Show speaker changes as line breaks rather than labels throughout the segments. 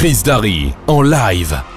Chris Darry en live.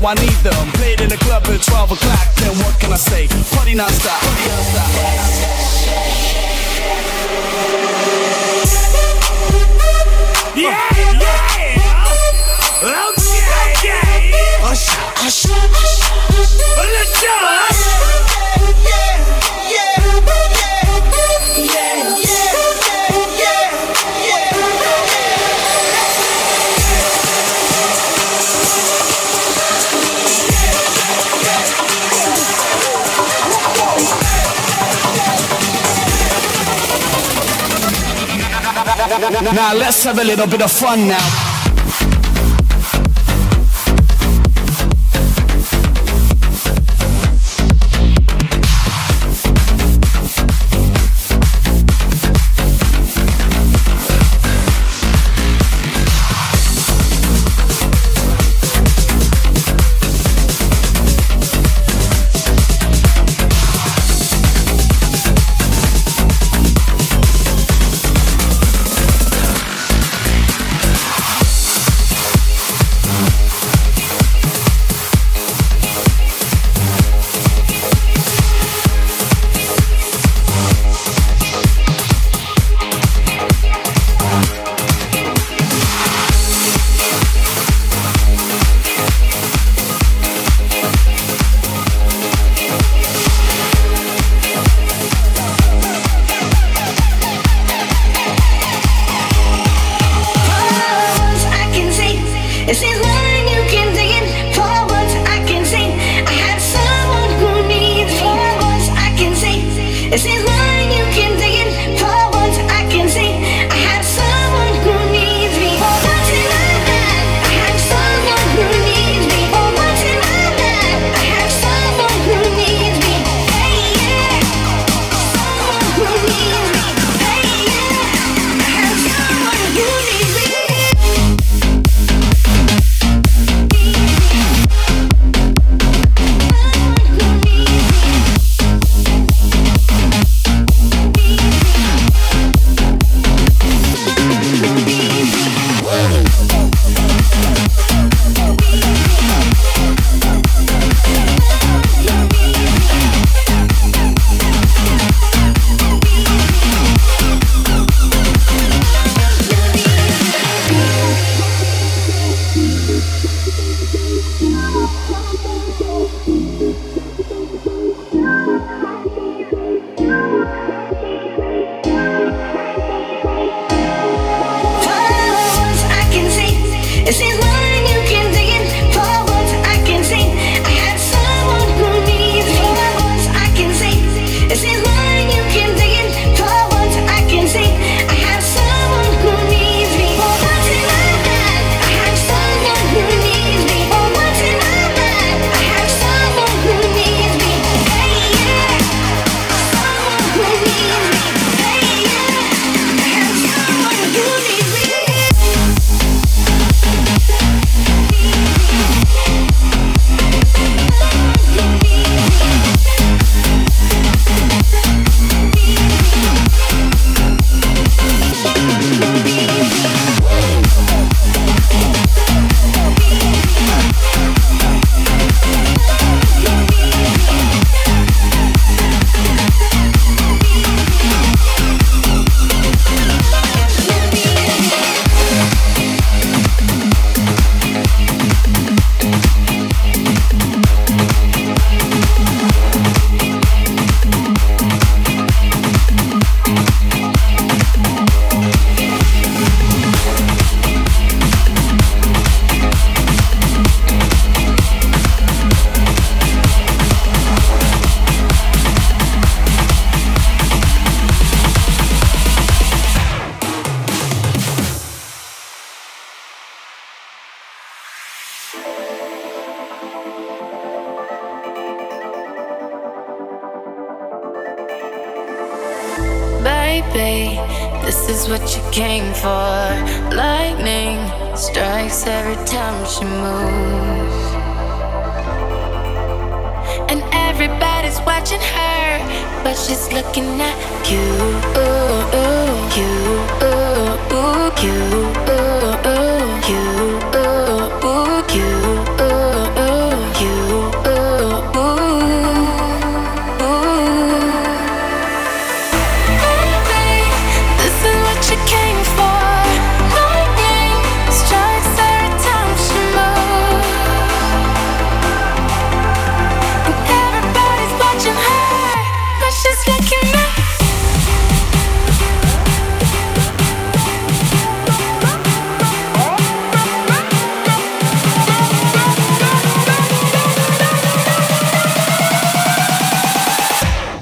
How I need them. Played in the club at 12 o'clock, then what can I say? Party non-stop. Now let's have a little bit of fun now.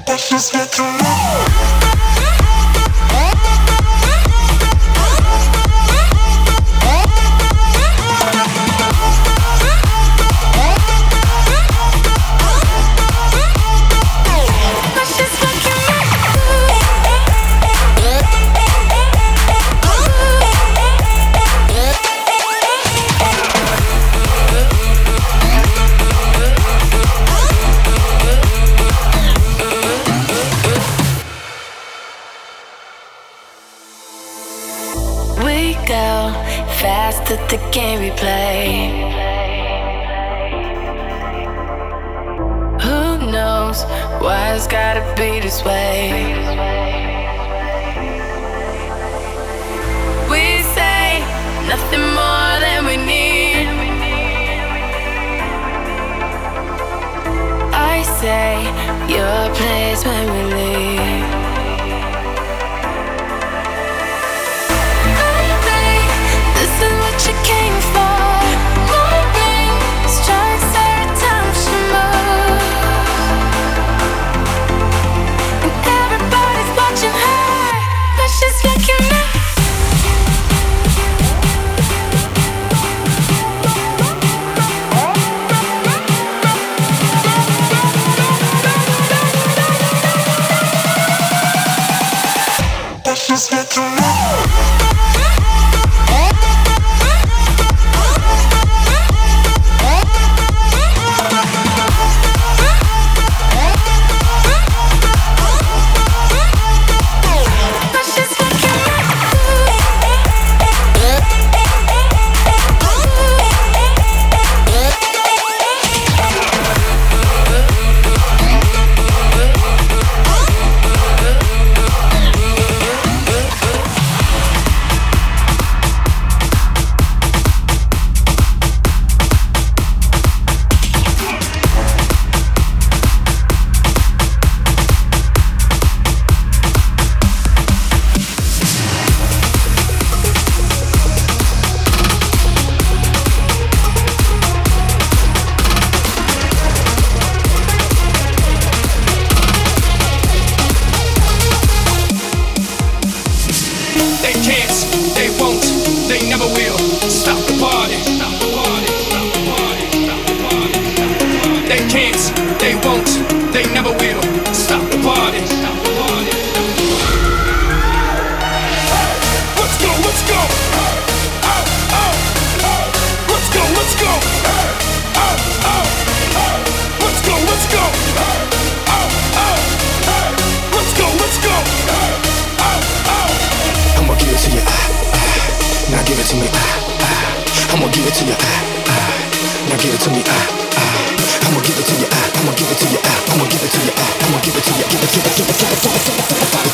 but she's here
to.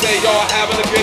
They all
having a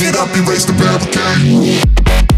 Get up, erase the barricade.